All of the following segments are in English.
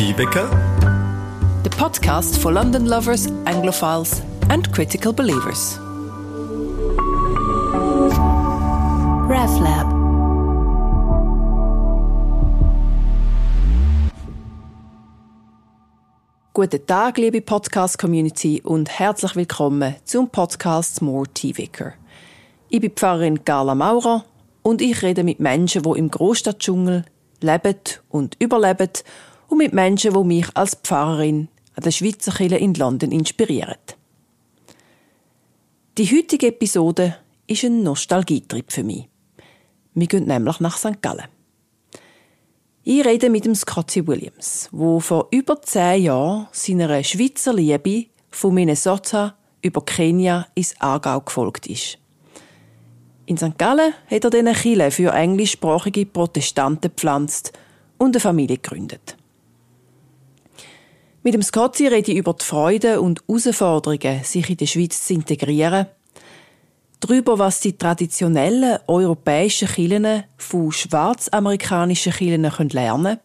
Tiebecker, the podcast for London lovers, Anglophiles, and critical believers. RevLab. Guten Tag, liebe Podcast-Community und herzlich willkommen zum Podcast More T-Vicar. Ich bin Pfarrerin Carla Maurer und ich rede mit Menschen, die im Großstadtdschungel leben und überleben und mit Menschen, die mich als Pfarrerin an der Schweizer Kirche in London inspirieren. Die heutige Episode ist ein Nostalgietrip für mich. Wir gehen nämlich nach St. Gallen. Ich rede mit dem Scotty Williams, wo vor über zehn Jahren seiner Schweizer Liebe von Minnesota über Kenia ins Aargau gefolgt ist. In St. Gallen hat er eine Kille für englischsprachige Protestanten gepflanzt und eine Familie gegründet. Mit dem Scotty rede ich über die Freuden und Herausforderungen, sich in der Schweiz zu integrieren, darüber, was die traditionellen europäischen Kirchen von schwarzamerikanischen Kirchen lernen können.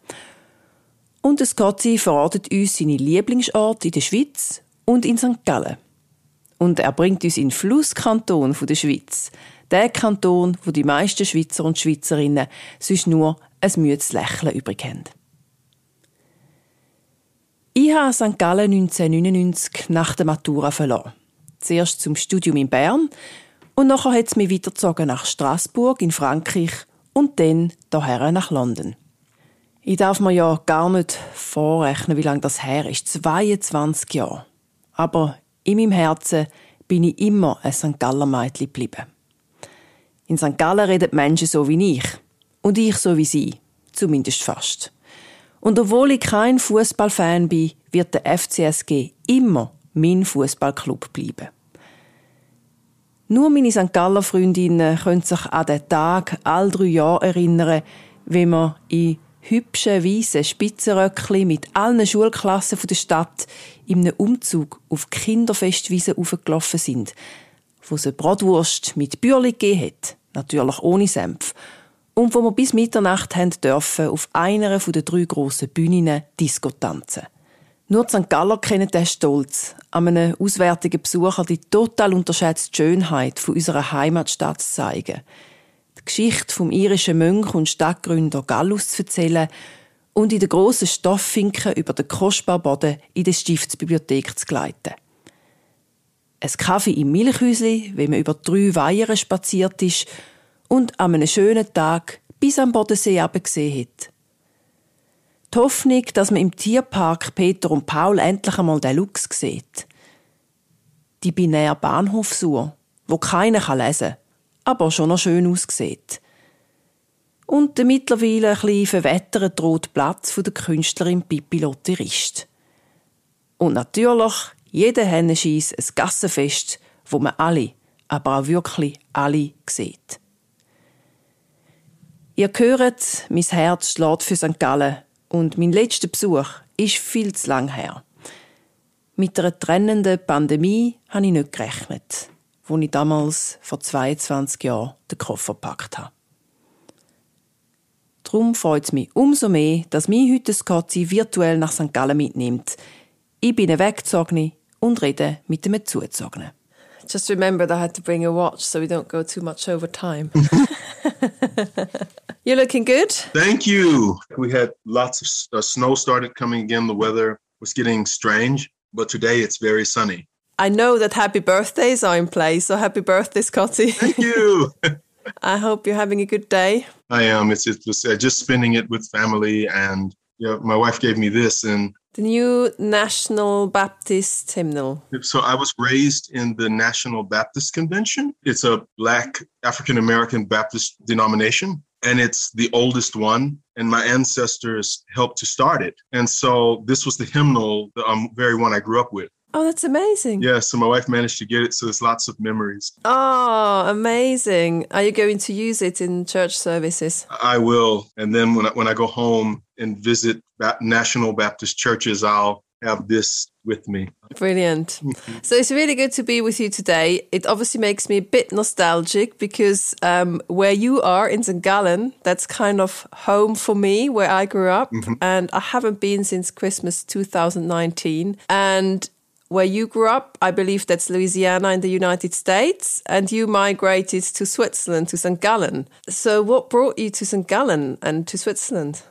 Und der Scotty verratet uns seine Lieblingsorte in der Schweiz und in St. Gallen. Und er bringt uns in den Flusskanton der Schweiz. Der Kanton, wo die meisten Schweizer und Schweizerinnen sonst nur ein müdes Lächeln übrig haben. Ich habe St. Gallen 1999 nach der Matura verloren. Zuerst zum Studium in Bern und nachher hat es mich weitergezogen nach Straßburg in Frankreich und dann daher nach London. Ich darf mir ja gar nicht vorrechnen, wie lange das her ist. 22 Jahre. Aber in meinem Herzen bin ich immer ein St. Galler Mädchen geblieben. In St. Gallen reden Menschen so wie ich. Und ich so wie sie. Zumindest fast. Und obwohl ich kein Fußballfan bin, wird der FCSG immer mein Fußballclub bleiben. Nur meine St. Galler Freundinnen können sich an den Tag all drei Jahre erinnern, wenn wir in hübschen, weißen Spitzenröckchen mit allen Schulklassen der Stadt in einem Umzug auf Kinderfestwiese aufgelaufen sind, wo es eine Bratwurst mit Bürli gegeben hat, natürlich ohne Senf, und wo wir bis Mitternacht haben dürfen auf einer der drei grossen Bühnen Disco tanzen. Nur die St. Galler kennen den Stolz, an einem auswärtigen Besucher die total unterschätzte Schönheit von unserer Heimatstadt zu zeigen, die Geschichte vom irischen Mönch und Stadtgründer Gallus zu erzählen und in der grossen Stofffinken über den kostbaren Boden in der Stiftsbibliothek zu gleiten. Ein Kaffee im Milchhäusli, wenn man über drei Weihern spaziert ist und an einem schönen Tag bis am Bodensee gesehen hat. Die Hoffnung, dass man im Tierpark Peter und Paul endlich einmal den Lux sieht. Die binäre Bahnhofsuhr, wo keiner lesen kann, aber schon noch schön aussieht. Und der mittlerweile ein bisschen rote Platz der Künstlerin Pippi Lotterist. Und natürlich jeder Hennenscheiss ein Gassenfest, wo man alle, aber auch wirklich alle sieht. Ihr hört, mein Herz schlägt für St. Gallen und mein letzter Besuch ist viel zu lang her. Mit einer trennenden Pandemie habe ich nicht gerechnet, wo ich damals vor 22 Jahren den Koffer gepackt habe. Darum freut es mich umso mehr, dass mich heute Scotty virtuell nach St. Gallen mitnimmt. Ich bin ein Weggezogene und rede mit einem Zugezogenen. Just remember that I had to bring a watch so we don't go too much over time. You're looking good. Thank you. We had lots of uh, snow started coming again. The weather was getting strange, but today it's very sunny. I know that happy birthdays are in place, so happy birthday, Scotty. Thank you. I hope you're having a good day. I am. It's, it's uh, just spending it with family, and yeah, my wife gave me this, and the new National Baptist hymnal. So I was raised in the National Baptist Convention. It's a Black African American Baptist denomination, and it's the oldest one. And my ancestors helped to start it. And so this was the hymnal, the um, very one I grew up with. Oh, that's amazing. Yeah, so my wife managed to get it, so there's lots of memories. Oh, amazing. Are you going to use it in church services? I will. And then when I, when I go home and visit National Baptist churches, I'll have this with me. Brilliant. so it's really good to be with you today. It obviously makes me a bit nostalgic because um, where you are in St. Gallen, that's kind of home for me, where I grew up. Mm-hmm. And I haven't been since Christmas 2019. And where you grew up, I believe that's Louisiana in the United States, and you migrated to Switzerland, to St. Gallen. So, what brought you to St. Gallen and to Switzerland?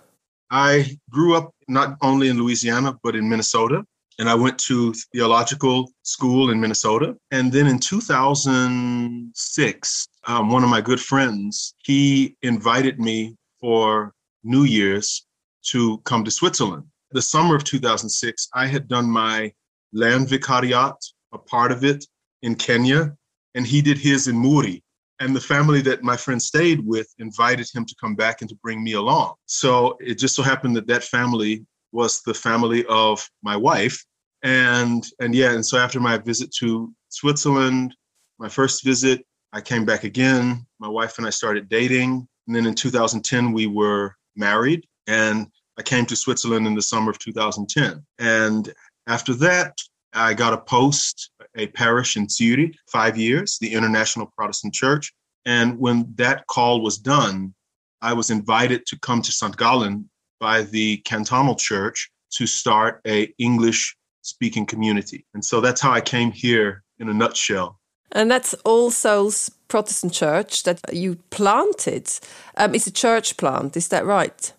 I grew up not only in Louisiana, but in Minnesota. And I went to theological school in Minnesota. And then in 2006, um, one of my good friends, he invited me for New Year's to come to Switzerland. The summer of 2006, I had done my land vicariat, a part of it in Kenya, and he did his in Muri. And the family that my friend stayed with invited him to come back and to bring me along. So it just so happened that that family was the family of my wife. And and yeah, and so after my visit to Switzerland, my first visit, I came back again. My wife and I started dating. And then in 2010, we were married. And I came to Switzerland in the summer of 2010. And after that, I got a post, a parish in Zurich, five years, the International Protestant Church. And when that call was done, I was invited to come to St. Gallen by the cantonal church to start a English speaking community. And so that's how I came here in a nutshell. And that's All Souls Protestant Church that you planted. Um, it's a church plant, is that right?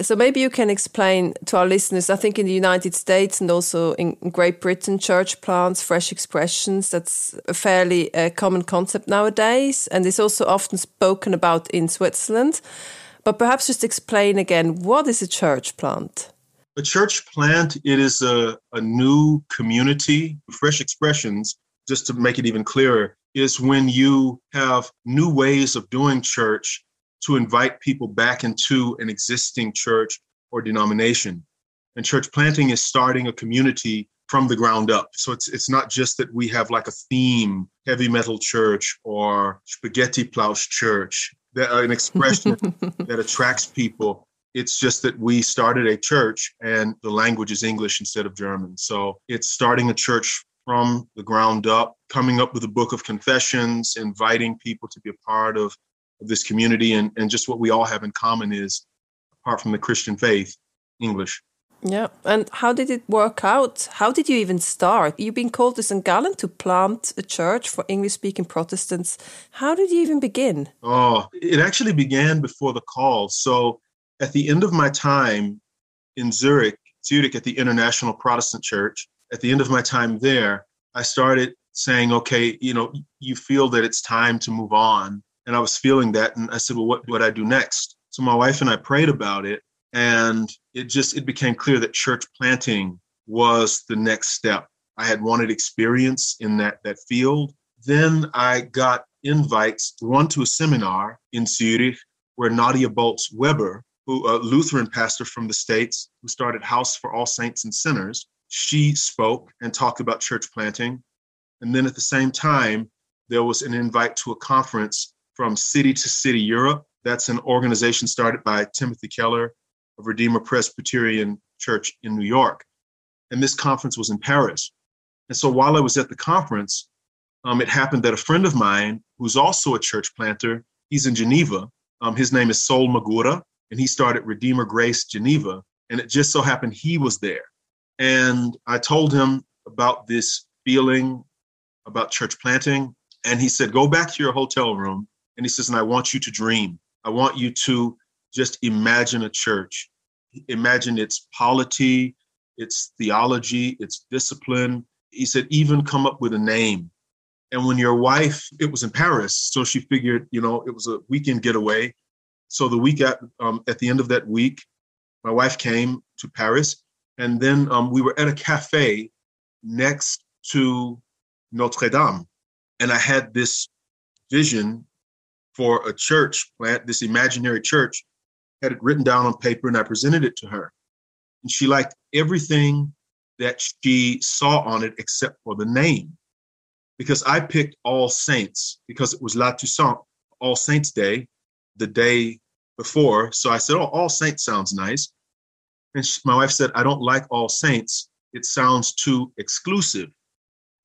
So maybe you can explain to our listeners. I think in the United States and also in Great Britain, church plants, fresh expressions. That's a fairly uh, common concept nowadays, and is also often spoken about in Switzerland. But perhaps just explain again what is a church plant. A church plant it is a, a new community. Fresh expressions, just to make it even clearer, is when you have new ways of doing church to invite people back into an existing church or denomination. And church planting is starting a community from the ground up. So it's it's not just that we have like a theme, heavy metal church or spaghetti plouch church, that uh, an expression that attracts people. It's just that we started a church and the language is English instead of German. So it's starting a church from the ground up, coming up with a book of confessions, inviting people to be a part of of this community and, and just what we all have in common is apart from the christian faith english. Yeah and how did it work out? How did you even start? You've been called to st gallen to plant a church for english speaking protestants. How did you even begin? Oh it actually began before the call. So at the end of my time in zurich zurich at the international protestant church at the end of my time there i started saying okay you know you feel that it's time to move on and I was feeling that. And I said, well, what would I do next? So my wife and I prayed about it. And it just, it became clear that church planting was the next step. I had wanted experience in that, that field. Then I got invites, one to a seminar in Zurich where Nadia Bolz Weber, who a Lutheran pastor from the States who started House for All Saints and Sinners, she spoke and talked about church planting. And then at the same time, there was an invite to a conference from City to City Europe. That's an organization started by Timothy Keller of Redeemer Presbyterian Church in New York. And this conference was in Paris. And so while I was at the conference, um, it happened that a friend of mine, who's also a church planter, he's in Geneva. Um, his name is Sol Magura, and he started Redeemer Grace Geneva. And it just so happened he was there. And I told him about this feeling about church planting. And he said, Go back to your hotel room and he says, and I want you to dream. I want you to just imagine a church. Imagine its polity, its theology, its discipline. He said, even come up with a name. And when your wife, it was in Paris, so she figured, you know, it was a weekend getaway. So the week at um, at the end of that week, my wife came to Paris, and then um, we were at a cafe next to Notre Dame, and I had this vision for a church plant, this imaginary church, had it written down on paper and I presented it to her. And she liked everything that she saw on it except for the name. Because I picked All Saints because it was La Toussaint, All Saints Day, the day before. So I said, Oh, All Saints sounds nice. And she, my wife said, I don't like All Saints. it sounds too exclusive.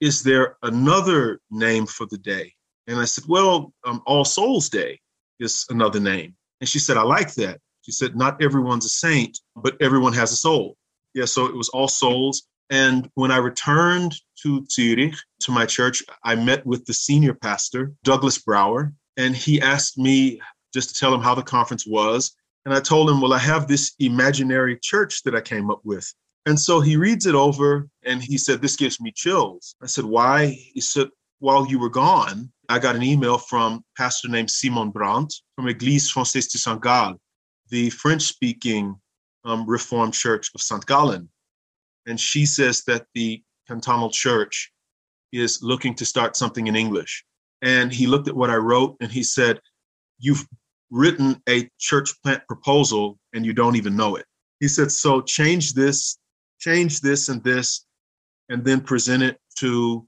Is there another name for the day? And I said, Well, um, All Souls Day is another name. And she said, I like that. She said, Not everyone's a saint, but everyone has a soul. Yeah, so it was All Souls. And when I returned to Zurich, to my church, I met with the senior pastor, Douglas Brower, and he asked me just to tell him how the conference was. And I told him, Well, I have this imaginary church that I came up with. And so he reads it over and he said, This gives me chills. I said, Why? He said, While you were gone, I got an email from a pastor named Simon Brandt from Église Française de Saint Gall, the French speaking um, Reformed Church of St. Gallen. And she says that the cantonal church is looking to start something in English. And he looked at what I wrote and he said, You've written a church plant proposal and you don't even know it. He said, So change this, change this and this, and then present it to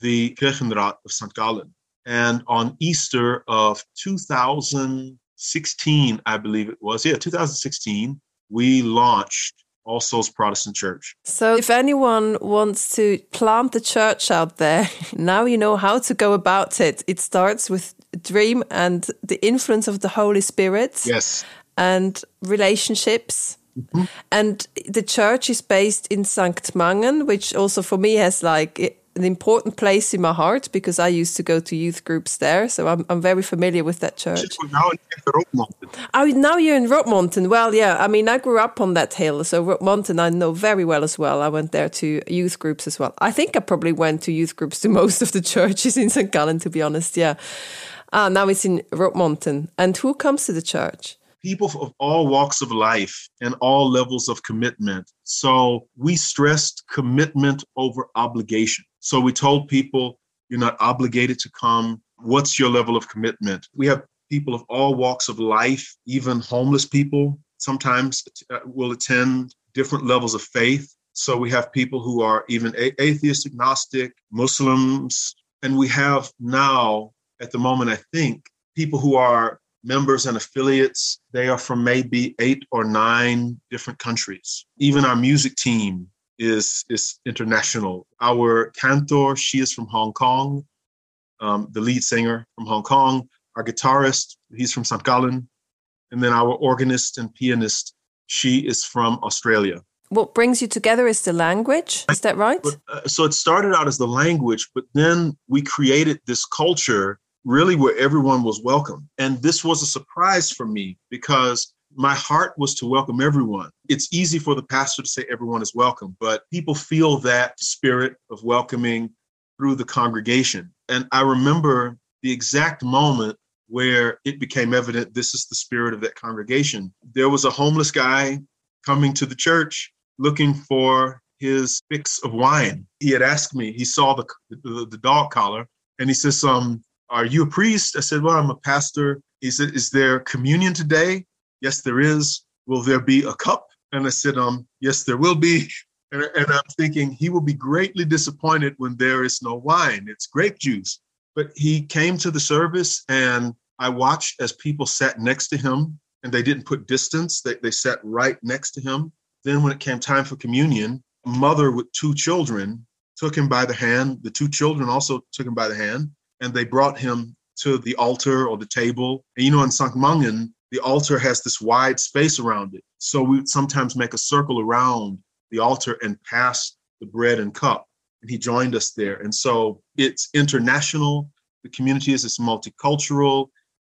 the Kirchenrat of St. Gallen. And on Easter of 2016, I believe it was, yeah, 2016, we launched all Souls Protestant Church. So, if anyone wants to plant the church out there, now you know how to go about it. It starts with dream and the influence of the Holy Spirit. Yes. And relationships. Mm-hmm. And the church is based in St. Mangen, which also for me has like an important place in my heart because I used to go to youth groups there. So I'm, I'm very familiar with that church. Now oh, now you're in Rotmonten. Well, yeah. I mean, I grew up on that hill. So Rotmonten I know very well as well. I went there to youth groups as well. I think I probably went to youth groups to most of the churches in St. Gallen, to be honest. Yeah. Ah, now it's in Rotmonten. And who comes to the church? people of all walks of life and all levels of commitment. So we stressed commitment over obligation. So we told people, you're not obligated to come. What's your level of commitment? We have people of all walks of life, even homeless people sometimes uh, will attend different levels of faith. So we have people who are even atheist, agnostic, Muslims, and we have now, at the moment, I think, people who are members and affiliates. They are from maybe eight or nine different countries. Even our music team is, is international. Our cantor, she is from Hong Kong, um, the lead singer from Hong Kong. Our guitarist, he's from St. Gallen. And then our organist and pianist, she is from Australia. What brings you together is the language. Is that right? But, uh, so it started out as the language, but then we created this culture really where everyone was welcome. And this was a surprise for me because my heart was to welcome everyone. It's easy for the pastor to say everyone is welcome, but people feel that spirit of welcoming through the congregation. And I remember the exact moment where it became evident this is the spirit of that congregation. There was a homeless guy coming to the church looking for his fix of wine. He had asked me, he saw the, the, the dog collar, and he says, um, are you a priest? I said, Well, I'm a pastor. He said, Is there communion today? Yes, there is. Will there be a cup? And I said, Um, yes, there will be. And, and I'm thinking he will be greatly disappointed when there is no wine. It's grape juice. But he came to the service and I watched as people sat next to him and they didn't put distance. They, they sat right next to him. Then when it came time for communion, a mother with two children took him by the hand. The two children also took him by the hand and they brought him to the altar or the table. And you know, in St. The altar has this wide space around it. So we sometimes make a circle around the altar and pass the bread and cup. And he joined us there. And so it's international. The community is it's multicultural.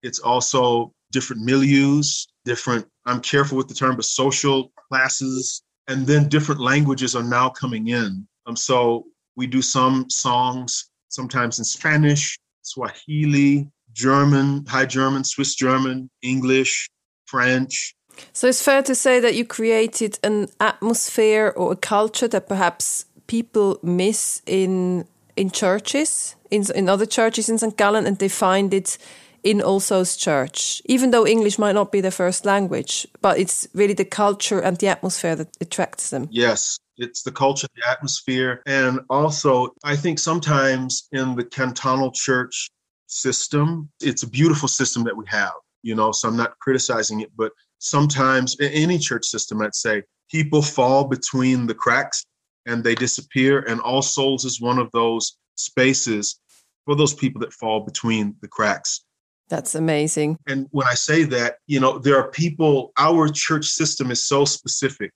It's also different milieus, different, I'm careful with the term, but social classes. And then different languages are now coming in. Um, so we do some songs sometimes in Spanish, Swahili, German, High German, Swiss German, English, French. So it's fair to say that you created an atmosphere or a culture that perhaps people miss in in churches, in in other churches in St. Gallen, and they find it in All Souls Church, even though English might not be their first language, but it's really the culture and the atmosphere that attracts them. Yes, it's the culture, the atmosphere. And also, I think sometimes in the cantonal church system, it's a beautiful system that we have, you know, so I'm not criticizing it, but sometimes in any church system, I'd say people fall between the cracks and they disappear. And All Souls is one of those spaces for those people that fall between the cracks. That's amazing. And when I say that, you know, there are people, our church system is so specific.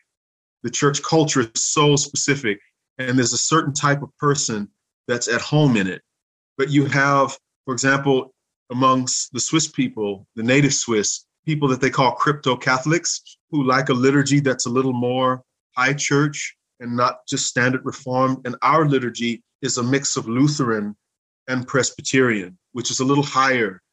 The church culture is so specific. And there's a certain type of person that's at home in it. But you have, for example, amongst the Swiss people, the native Swiss, people that they call crypto Catholics who like a liturgy that's a little more high church and not just standard reformed. And our liturgy is a mix of Lutheran and Presbyterian, which is a little higher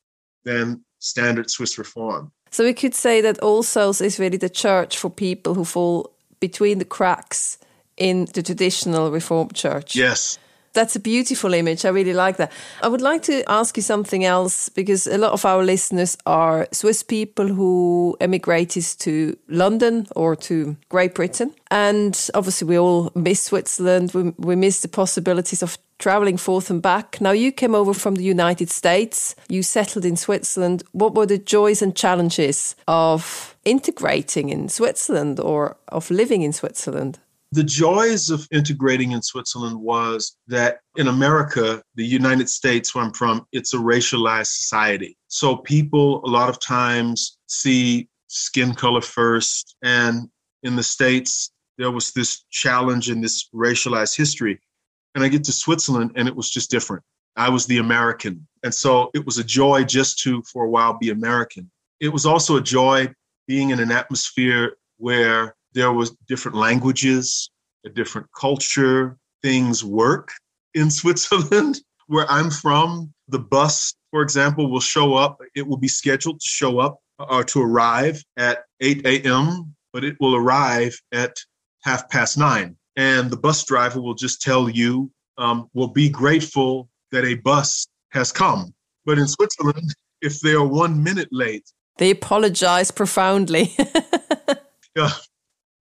than standard Swiss reform. So we could say that All Souls is really the church for people who fall between the cracks in the traditional Reformed church. Yes. That's a beautiful image. I really like that. I would like to ask you something else because a lot of our listeners are Swiss people who emigrated to London or to Great Britain. And obviously, we all miss Switzerland. We, we miss the possibilities of traveling forth and back. Now, you came over from the United States, you settled in Switzerland. What were the joys and challenges of integrating in Switzerland or of living in Switzerland? The joys of integrating in Switzerland was that in America, the United States, where I'm from, it's a racialized society. So people a lot of times see skin color first. And in the States, there was this challenge in this racialized history. And I get to Switzerland and it was just different. I was the American. And so it was a joy just to, for a while, be American. It was also a joy being in an atmosphere where there was different languages, a different culture. Things work in Switzerland, where I'm from. The bus, for example, will show up. It will be scheduled to show up or to arrive at 8 a.m., but it will arrive at half past nine. And the bus driver will just tell you, um, will be grateful that a bus has come. But in Switzerland, if they are one minute late, they apologize profoundly. yeah,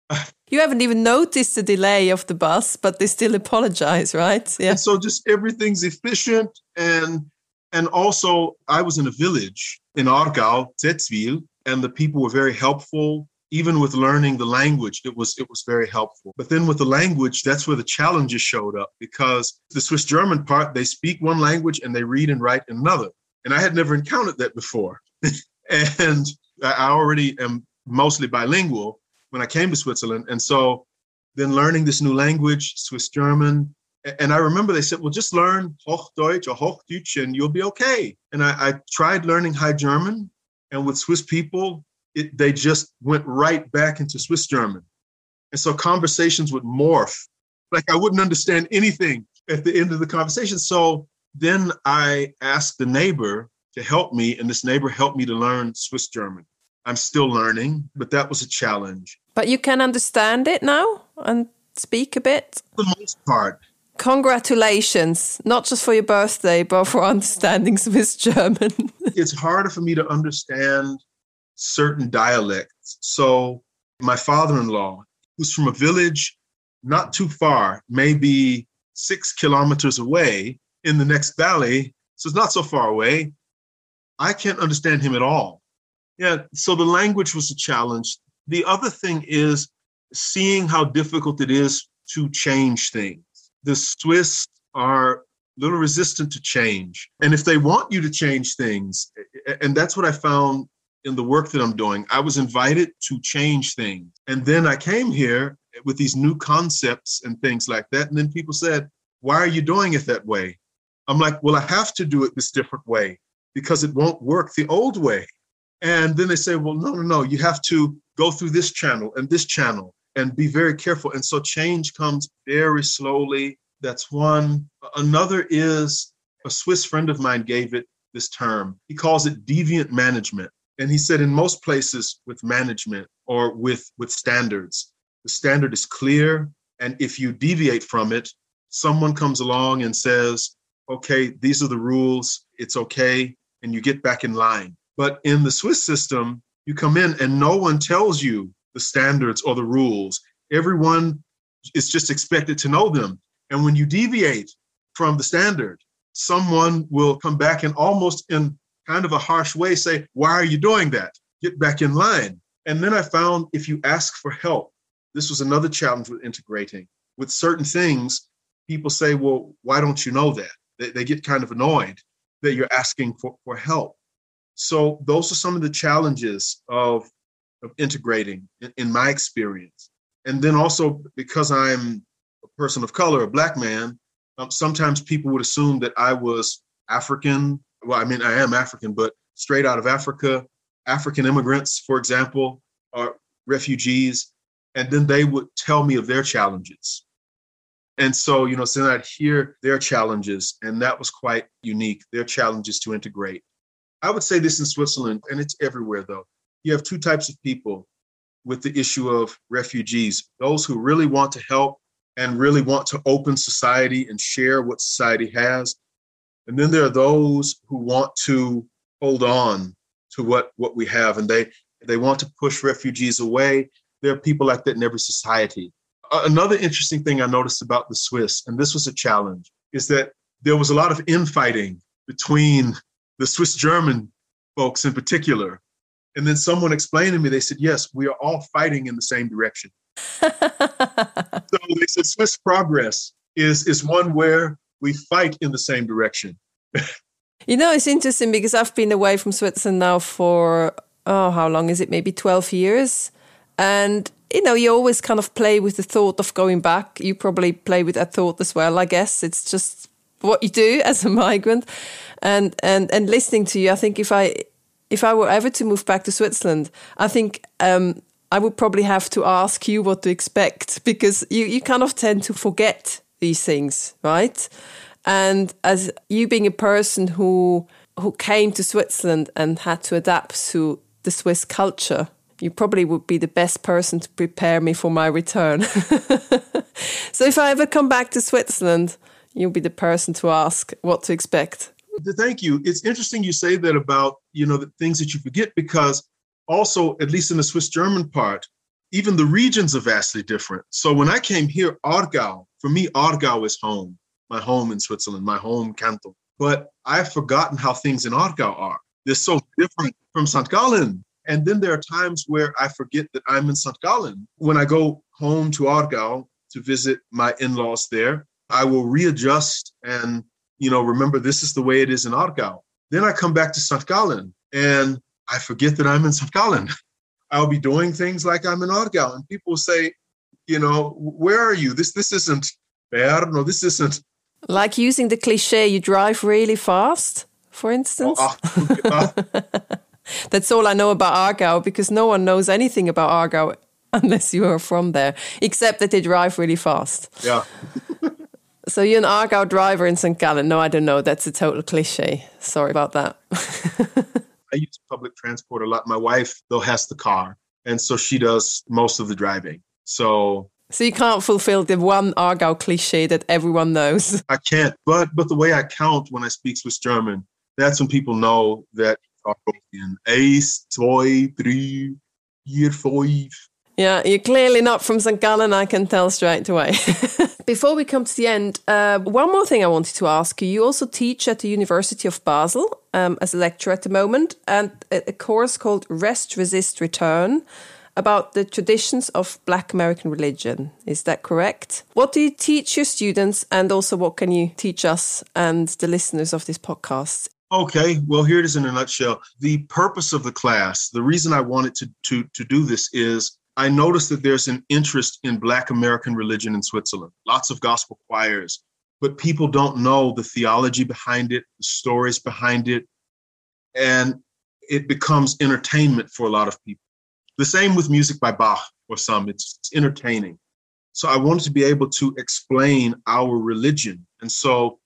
you haven't even noticed the delay of the bus, but they still apologize, right? Yeah. And so just everything's efficient and and also I was in a village in Aargau, Zetzwil, and the people were very helpful. Even with learning the language, it was it was very helpful. But then with the language, that's where the challenges showed up because the Swiss German part, they speak one language and they read and write another. And I had never encountered that before. and I already am mostly bilingual when I came to Switzerland. And so then learning this new language, Swiss German. And I remember they said, well, just learn Hochdeutsch or Hochdeutsch and you'll be okay. And I, I tried learning High German. And with Swiss people, it, they just went right back into Swiss German. And so conversations would morph. Like I wouldn't understand anything at the end of the conversation. So then I asked the neighbor to help me, and this neighbor helped me to learn Swiss German. I'm still learning, but that was a challenge. But you can understand it now and speak a bit? For the most part. Congratulations, not just for your birthday, but for understanding Swiss German. it's harder for me to understand certain dialects. So, my father in law, who's from a village not too far, maybe six kilometers away in the next valley, so it's not so far away, I can't understand him at all. Yeah, so the language was a challenge. The other thing is seeing how difficult it is to change things. The Swiss are a little resistant to change. And if they want you to change things, and that's what I found in the work that I'm doing, I was invited to change things. And then I came here with these new concepts and things like that. And then people said, Why are you doing it that way? I'm like, Well, I have to do it this different way because it won't work the old way. And then they say, well, no, no, no, you have to go through this channel and this channel and be very careful. And so change comes very slowly. That's one. Another is a Swiss friend of mine gave it this term. He calls it deviant management. And he said in most places with management or with, with standards, the standard is clear. And if you deviate from it, someone comes along and says, okay, these are the rules, it's okay, and you get back in line. But in the Swiss system, you come in and no one tells you the standards or the rules. Everyone is just expected to know them. And when you deviate from the standard, someone will come back and almost in kind of a harsh way say, Why are you doing that? Get back in line. And then I found if you ask for help, this was another challenge with integrating. with certain things, people say, well, why don't you know that? They, they get kind of annoyed that you're asking for, for help. So those are some of the challenges of, of integrating in, in my experience. And then also because I'm a person of color, a black man, um, sometimes people would assume that I was African. Well, I mean, I am African, but straight out of Africa, African immigrants, for example, are refugees. And then they would tell me of their challenges. And so, you know, so I'd hear their challenges, and that was quite unique, their challenges to integrate. I would say this in Switzerland, and it's everywhere though. You have two types of people with the issue of refugees those who really want to help and really want to open society and share what society has. And then there are those who want to hold on to what, what we have and they, they want to push refugees away. There are people like that in every society. Another interesting thing I noticed about the Swiss, and this was a challenge, is that there was a lot of infighting between the Swiss German folks in particular. And then someone explained to me, they said, yes, we are all fighting in the same direction. so they said Swiss progress is, is one where we fight in the same direction. you know, it's interesting because I've been away from Switzerland now for, oh, how long is it? Maybe 12 years. And you know, you always kind of play with the thought of going back. You probably play with that thought as well, I guess. It's just what you do as a migrant. And and and listening to you, I think if I if I were ever to move back to Switzerland, I think um, I would probably have to ask you what to expect because you, you kind of tend to forget these things, right? And as you being a person who who came to Switzerland and had to adapt to the Swiss culture, you probably would be the best person to prepare me for my return. so if I ever come back to Switzerland, you'll be the person to ask what to expect. Thank you. It's interesting you say that about, you know, the things that you forget because also, at least in the Swiss German part, even the regions are vastly different. So when I came here, Aargau, for me, Aargau is home, my home in Switzerland, my home canton. But I've forgotten how things in Aargau are. They're so different from St. Gallen. And then there are times where I forget that I'm in St. Gallen. When I go home to Aargau to visit my in-laws there, I will readjust and, you know, remember this is the way it is in Aargau. Then I come back to St. Gallen and I forget that I'm in St. Gallen. I'll be doing things like I'm in Aargau and people say, you know, where are you? This this isn't Bern or this isn't like using the cliche you drive really fast, for instance. Oh, ah, That's all I know about Aargau because no one knows anything about Aargau unless you are from there, except that they drive really fast. Yeah. So you're an Aargau driver in St. Gallen. No, I don't know. That's a total cliche. Sorry about that. I use public transport a lot. My wife, though, has the car. And so she does most of the driving. So so you can't fulfill the one Aargau cliche that everyone knows. I can't, but but the way I count when I speak Swiss German, that's when people know that in eins, zwei, drei, vier, five. Yeah, you're clearly not from St. Gallen, I can tell straight away. Before we come to the end, uh, one more thing I wanted to ask you. You also teach at the University of Basel um, as a lecturer at the moment, and a, course called Rest, Resist, Return about the traditions of Black American religion. Is that correct? What do you teach your students, and also what can you teach us and the listeners of this podcast? Okay, well, here it is in a nutshell. The purpose of the class, the reason I wanted to, to, to do this is I noticed that there's an interest in Black American religion in Switzerland, lots of gospel choirs, but people don't know the theology behind it, the stories behind it, and it becomes entertainment for a lot of people. The same with music by Bach or some, it's, it's entertaining. So I wanted to be able to explain our religion. And so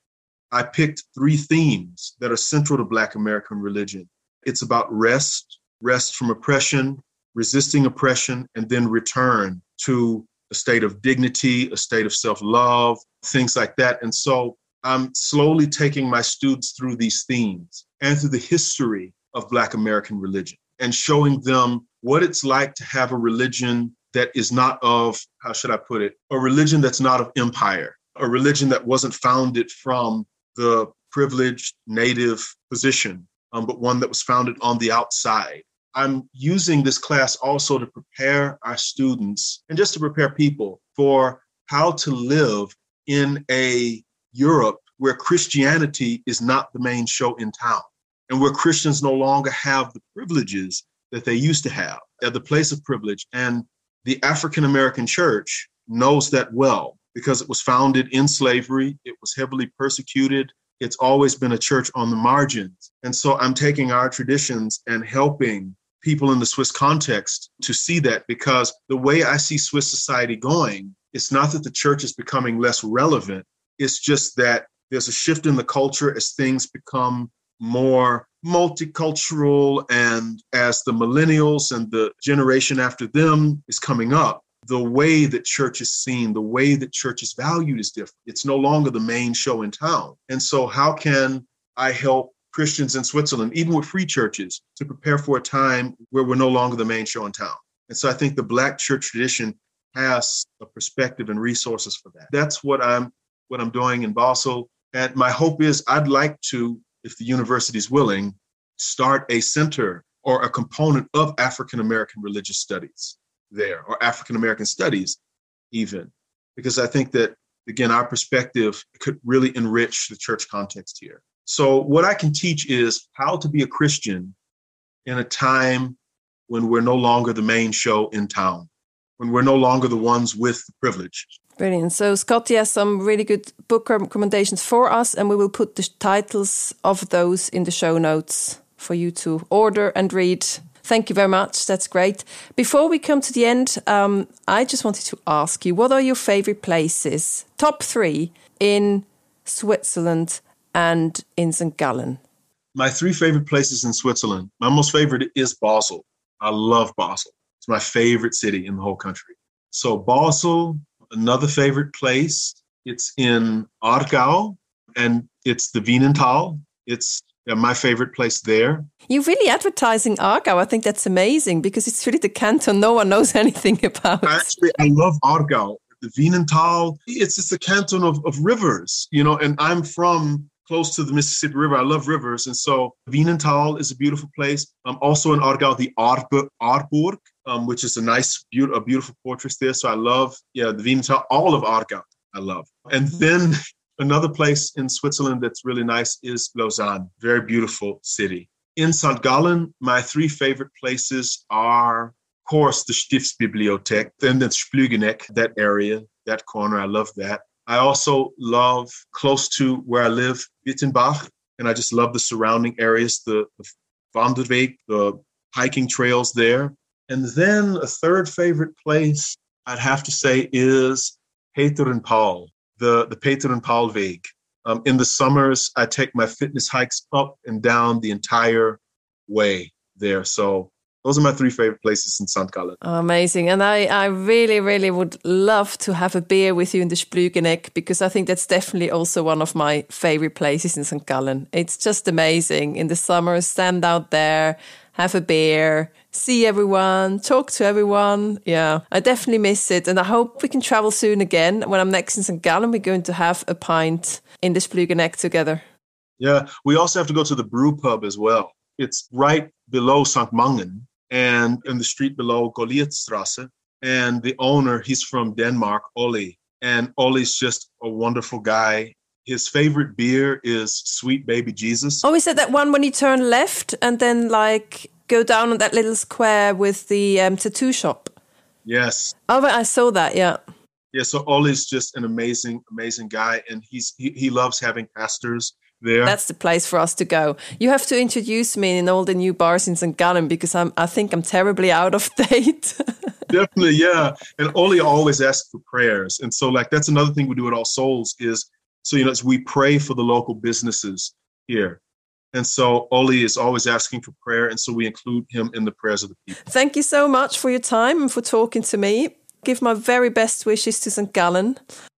I picked three themes that are central to Black American religion. It's about rest, rest from oppression, resisting oppression, and then return to a state of dignity, a state of self love, things like that. And so I'm slowly taking my students through these themes and through the history of Black American religion and showing them what it's like to have a religion that is not of, how should I put it, a religion that's not of empire, a religion that wasn't founded from the privileged native position, um, but one that was founded on the outside. I'm using this class also to prepare our students and just to prepare people for how to live in a Europe where Christianity is not the main show in town and where Christians no longer have the privileges that they used to have at the place of privilege. And the African American church knows that well because it was founded in slavery, it was heavily persecuted. It's always been a church on the margins. And so I'm taking our traditions and helping people in the Swiss context to see that because the way I see Swiss society going, it's not that the church is becoming less relevant, it's just that there's a shift in the culture as things become more multicultural and as the millennials and the generation after them is coming up the way that church is seen the way that church is valued is different. It's no longer the main show in town. And so how can i help christians in switzerland even with free churches to prepare for a time where we're no longer the main show in town. And so i think the black church tradition has a perspective and resources for that. That's what i'm what i'm doing in basel. And my hope is I'd like to, if the university is willing, start a center or a component of African American religious studies there, or African American studies, even, because I think that, again, our perspective could really enrich the church context here. So, what I can teach is how to be a Christian in a time when we're no longer the main show in town, when we're no longer the ones with the privilege. Brilliant. So Scotty has some really good book recommendations for us, and we will put the titles of those in the show notes for you to order and read. Thank you very much. That's great. Before we come to the end, um, I just wanted to ask you what are your favorite places, top three, in Switzerland and in St. Gallen? My three favorite places in Switzerland. My most favorite is Basel. I love Basel. It's my favorite city in the whole country. So, Basel, another favorite place. It's in Aargau, and it's the Wynental. It's my favorite place there. You're really advertising Aargau. I think that's amazing because it's really the canton no one knows anything about. Actually, I love Aargau. The Wynental, it's just a canton of, of rivers, you know, and I'm from close to the Mississippi River. I love rivers. And so Wynental is a beautiful place. Um, also in Aargau, the Aarburg, um, which is a nice, be- a beautiful fortress there. So I love, yeah, the Wynental, all of Aargau, I love. And then another place in Switzerland that's really nice is Lausanne, very beautiful city. In St. Gallen, my three favorite places are, of course, the Stiftsbibliothek, then the Splügeneck, that area, that corner. I love that. I also love close to where I live, Wittenbach, and I just love the surrounding areas, the, the Wanderweg, the hiking trails there. And then a third favorite place I'd have to say is Peter and Paul, the, the Peter and Paul Weg. Um, in the summers, I take my fitness hikes up and down the entire way there. So those are my three favorite places in St. Gallen. Oh, amazing. And I, I really, really would love to have a beer with you in the Splügeneck because I think that's definitely also one of my favorite places in St. Gallen. It's just amazing. In the summer, stand out there, have a beer, see everyone, talk to everyone. Yeah, I definitely miss it. And I hope we can travel soon again. When I'm next in St. Gallen, we're going to have a pint in the Splügeneck together. Yeah, we also have to go to the brew pub as well. It's right below St. Mangen and in the street below Goliathstrasse. And the owner, he's from Denmark, Oli. And Oli's just a wonderful guy. His favorite beer is Sweet Baby Jesus. Oh, is it that one when you turn left and then like go down on that little square with the um, tattoo shop? Yes. Oh, I saw that. Yeah. Yeah. So Oli's just an amazing, amazing guy, and he's he, he loves having pastors there. That's the place for us to go. You have to introduce me in all the new bars in St. Gallen because I'm, I think I'm terribly out of date. Definitely, yeah. And Oli always asks for prayers. And so, like, that's another thing we do at All Souls is so, you know, we pray for the local businesses here. And so Oli is always asking for prayer. And so we include him in the prayers of the people. Thank you so much for your time and for talking to me. Give my very best wishes to St. Gallen.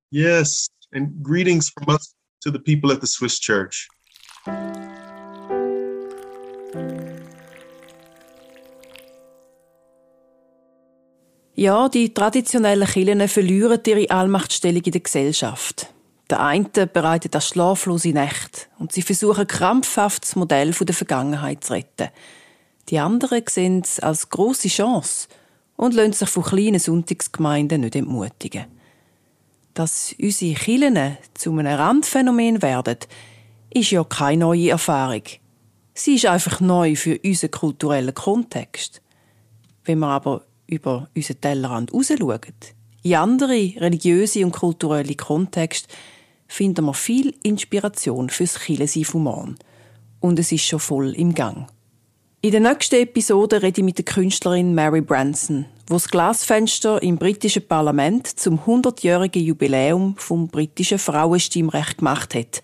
Yes. And greetings from us to the people at the Swiss Church. Ja, die traditionellen Kirchen verlieren ihre Allmachtstellung in der Gesellschaft. Der eine bereitet das schlaflose Nächte und sie versuchen krampfhaft das Modell der Vergangenheit zu retten. Die anderen sehen es als große Chance und lassen sich von kleinen Sonntagsgemeinden nicht entmutigen. Dass unsere Kirchen zu einem Randphänomen werden, ist ja keine neue Erfahrung. Sie ist einfach neu für unseren kulturellen Kontext. Wenn wir aber über unseren Tellerrand rausschauen, in andere religiöse und kulturelle Kontexte, finden wir viel Inspiration fürs Kirchensein Mann. Und es ist schon voll im Gang. In der nächsten Episode rede ich mit der Künstlerin Mary Branson, wo das Glasfenster im britischen Parlament zum 100-jährigen Jubiläum vom britischen Frauenstimmrecht gemacht hat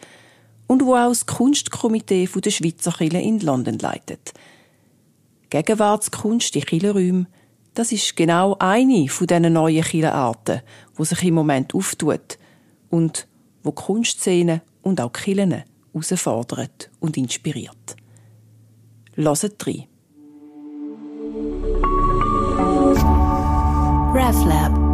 und wo auch das Kunstkomitee der Schweizer Kirche in London leitet. Gegenwartskunst in Kirchenräumen, das ist genau eine von diesen neuen Kirchenarten, wo sich im Moment auftut und wo Kunstszenen und auch Kirchen herausfordert und inspiriert. Loset dri. RefLab